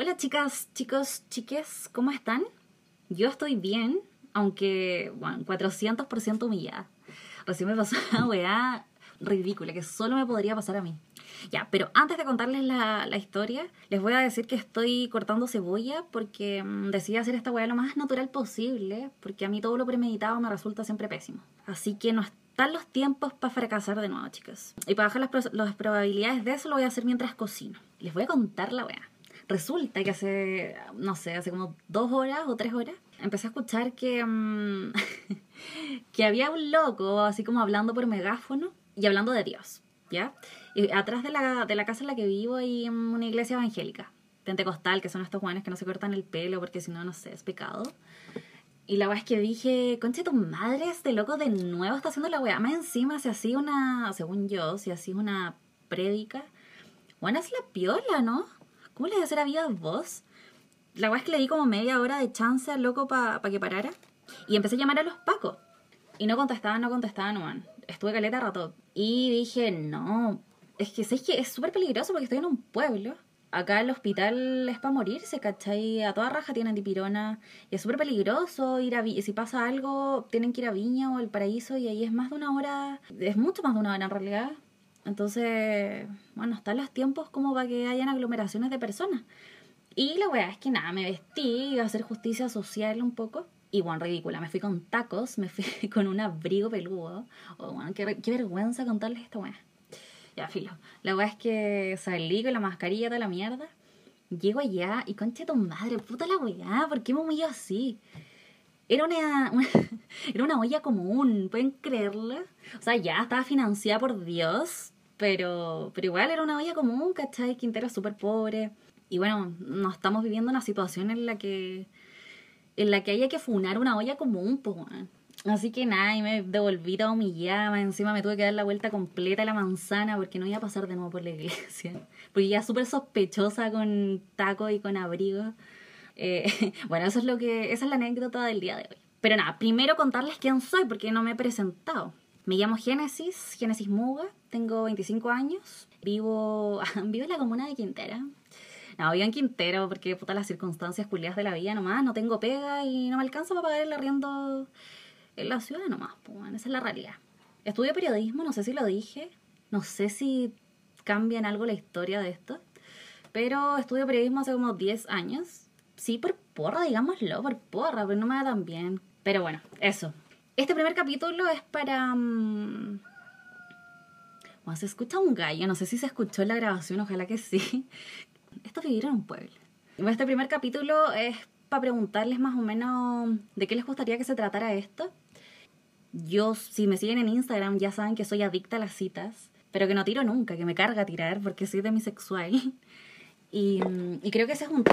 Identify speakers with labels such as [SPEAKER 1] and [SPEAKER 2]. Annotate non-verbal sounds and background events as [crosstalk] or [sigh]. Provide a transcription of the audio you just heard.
[SPEAKER 1] Hola chicas, chicos, chiques, ¿cómo están? Yo estoy bien, aunque, bueno, 400% humillada. Recién me pasó [laughs] una weá ridícula que solo me podría pasar a mí. Ya, pero antes de contarles la, la historia, les voy a decir que estoy cortando cebolla porque mm, decidí hacer esta weá lo más natural posible, porque a mí todo lo premeditado me resulta siempre pésimo. Así que no están los tiempos para fracasar de nuevo, chicas. Y para bajar las, las probabilidades de eso lo voy a hacer mientras cocino. Les voy a contar la weá. Resulta que hace, no sé, hace como dos horas o tres horas, empecé a escuchar que, mm, [laughs] que había un loco así como hablando por megáfono y hablando de Dios, ¿ya? Y atrás de la, de la casa en la que vivo hay mm, una iglesia evangélica, pentecostal, que son estos jóvenes que no se cortan el pelo porque si no, no sé, es pecado. Y la weá es que dije, conche tu madre, este loco de nuevo está haciendo la weá. Más encima, si hacía una, según yo, si hacía una prédica, bueno, es la piola, ¿no? ¿Cómo le hacer a vida vos? La weá es que le di como media hora de chance al loco para que parara. Y empecé a llamar a los pacos. Y no contestaban, no contestaban, man. Estuve caleta rato. Y dije, no. Es que ¿sabes que es súper peligroso porque estoy en un pueblo. Acá el hospital es para morirse, ¿cachai? A toda raja tienen dipirona. Y es súper peligroso ir a Vi- Si pasa algo, tienen que ir a Viña o al Paraíso y ahí es más de una hora. Es mucho más de una hora en realidad. Entonces, bueno, están los tiempos como para que hayan aglomeraciones de personas. Y la weá es que nada, me vestí, iba a hacer justicia social un poco. Y bueno, ridícula, me fui con tacos, me fui [laughs] con un abrigo peludo. Oh, bueno, qué, vergüenza contarles esta weá. Ya, filo. La weá es que salí con la mascarilla de la mierda. Llego allá y concha tu madre, puta la weá, ¿por qué me humillo así? Era una, [laughs] era una olla común, ¿pueden creerlo? O sea, ya estaba financiada por Dios, pero, pero igual era una olla común, ¿cachai? Quintero súper pobre. Y bueno, no estamos viviendo una situación en la que en la que haya que funar una olla común, pues. Así que nada, y me devolví toda humillada, encima me tuve que dar la vuelta completa a la manzana porque no iba a pasar de nuevo por la iglesia. [laughs] Porque ya súper sospechosa con taco y con abrigo. Eh, [laughs] bueno, eso es lo que, esa es la anécdota del día de hoy. Pero nada, primero contarles quién soy porque no me he presentado. Me llamo Génesis, Génesis Muga, tengo 25 años, vivo, [laughs] vivo en la comuna de Quintera. No, vivo en Quintero porque puta las circunstancias culiadas de la vida nomás, no tengo pega y no me alcanza para pagar el arriendo en la ciudad nomás, pues esa es la realidad. Estudio periodismo, no sé si lo dije, no sé si cambia en algo la historia de esto, pero estudio periodismo hace como 10 años. Sí, por porra, digámoslo, por porra, pero no me va tan bien. Pero bueno, eso. Este primer capítulo es para... Bueno, se escucha un gallo, no sé si se escuchó en la grabación, ojalá que sí. [laughs] Esto es vivir en un pueblo. Este primer capítulo es para preguntarles más o menos de qué les gustaría que se tratara esto. Yo, si me siguen en Instagram, ya saben que soy adicta a las citas, pero que no tiro nunca, que me carga tirar porque soy demisexual. [laughs] Y, y creo que ese es un...